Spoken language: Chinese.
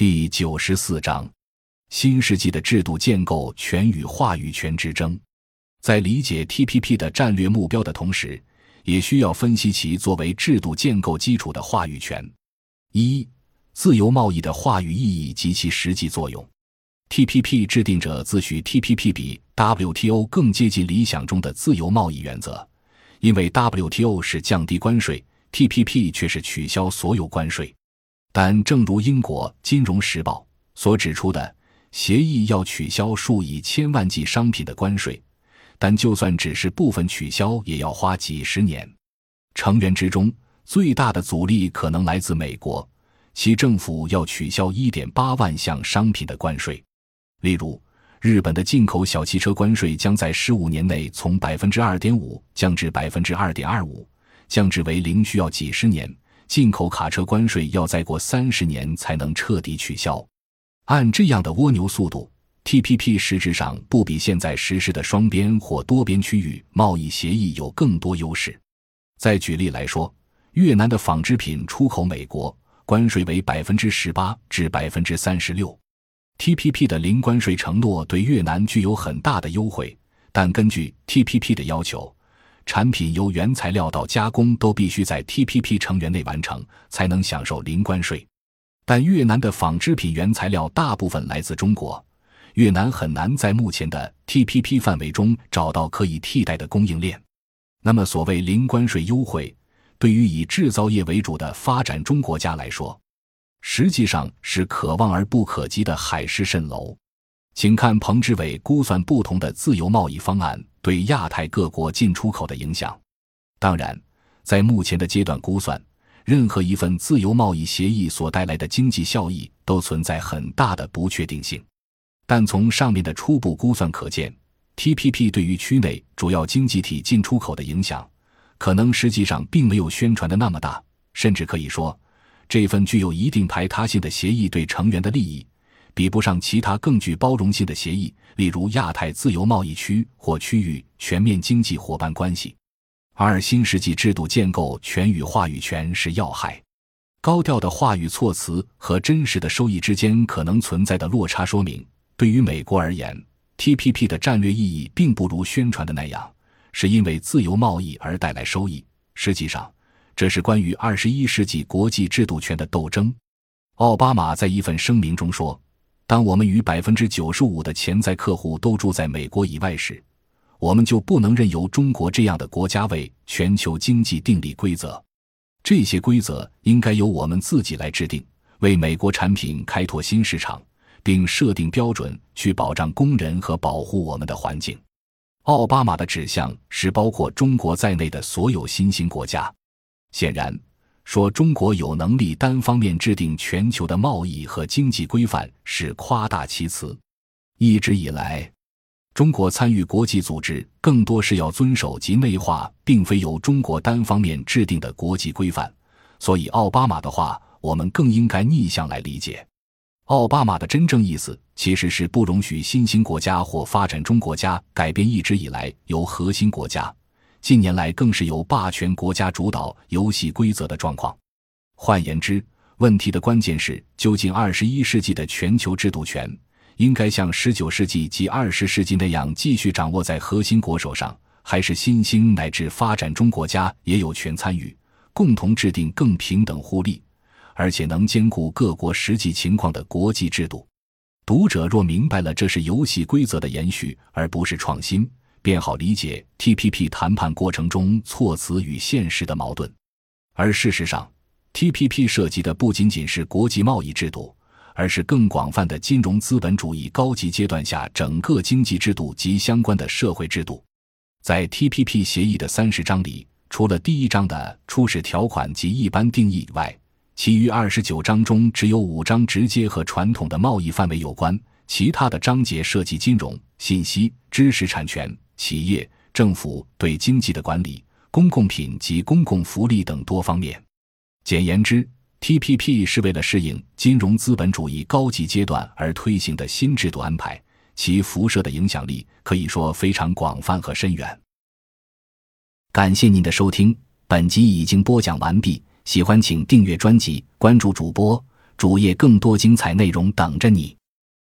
第九十四章：新世纪的制度建构权与话语权之争。在理解 TPP 的战略目标的同时，也需要分析其作为制度建构基础的话语权。一、自由贸易的话语意义及其实际作用。TPP 制定者自诩 TPP 比 WTO 更接近理想中的自由贸易原则，因为 WTO 是降低关税，TPP 却是取消所有关税。但正如英国《金融时报》所指出的，协议要取消数以千万计商品的关税，但就算只是部分取消，也要花几十年。成员之中最大的阻力可能来自美国，其政府要取消一点八万项商品的关税。例如，日本的进口小汽车关税将在十五年内从百分之二点五降至百分之二点二五，降至为零需要几十年；进口卡车关税要再过三十年才能彻底取消。按这样的蜗牛速度，TPP 实质上不比现在实施的双边或多边区域贸易协议有更多优势。再举例来说，越南的纺织品出口美国关税为百分之十八至百分之三十六。TPP 的零关税承诺对越南具有很大的优惠，但根据 TPP 的要求，产品由原材料到加工都必须在 TPP 成员内完成，才能享受零关税。但越南的纺织品原材料大部分来自中国，越南很难在目前的 TPP 范围中找到可以替代的供应链。那么，所谓零关税优惠，对于以制造业为主的发展中国家来说，实际上是可望而不可及的海市蜃楼，请看彭志伟估算不同的自由贸易方案对亚太各国进出口的影响。当然，在目前的阶段估算，任何一份自由贸易协议所带来的经济效益都存在很大的不确定性。但从上面的初步估算可见，TPP 对于区内主要经济体进出口的影响，可能实际上并没有宣传的那么大，甚至可以说。这份具有一定排他性的协议对成员的利益，比不上其他更具包容性的协议，例如亚太自由贸易区或区域全面经济伙伴关系。二新世纪制度建构权与话语权是要害，高调的话语措辞和真实的收益之间可能存在的落差，说明对于美国而言，TPP 的战略意义并不如宣传的那样，是因为自由贸易而带来收益。实际上。这是关于二十一世纪国际制度权的斗争。奥巴马在一份声明中说：“当我们与百分之九十五的潜在客户都住在美国以外时，我们就不能任由中国这样的国家为全球经济订立规则。这些规则应该由我们自己来制定，为美国产品开拓新市场，并设定标准去保障工人和保护我们的环境。”奥巴马的指向是包括中国在内的所有新兴国家。显然，说中国有能力单方面制定全球的贸易和经济规范是夸大其词。一直以来，中国参与国际组织更多是要遵守及内化，并非由中国单方面制定的国际规范。所以，奥巴马的话，我们更应该逆向来理解。奥巴马的真正意思其实是不容许新兴国家或发展中国家改变一直以来由核心国家。近年来，更是由霸权国家主导游戏规则的状况。换言之，问题的关键是：究竟二十一世纪的全球制度权应该像十九世纪及二十世纪那样继续掌握在核心国手上，还是新兴乃至发展中国家也有权参与，共同制定更平等互利，而且能兼顾各国实际情况的国际制度？读者若明白了这是游戏规则的延续，而不是创新。便好理解 TPP 谈判过程中措辞与现实的矛盾，而事实上，TPP 涉及的不仅仅是国际贸易制度，而是更广泛的金融资本主义高级阶段下整个经济制度及相关的社会制度。在 TPP 协议的三十章里，除了第一章的初始条款及一般定义以外，其余二十九章中只有五章直接和传统的贸易范围有关，其他的章节涉及金融、信息、知识产权。企业、政府对经济的管理、公共品及公共福利等多方面。简言之，TPP 是为了适应金融资本主义高级阶段而推行的新制度安排，其辐射的影响力可以说非常广泛和深远。感谢您的收听，本集已经播讲完毕。喜欢请订阅专辑，关注主播主页更多精彩内容等着你。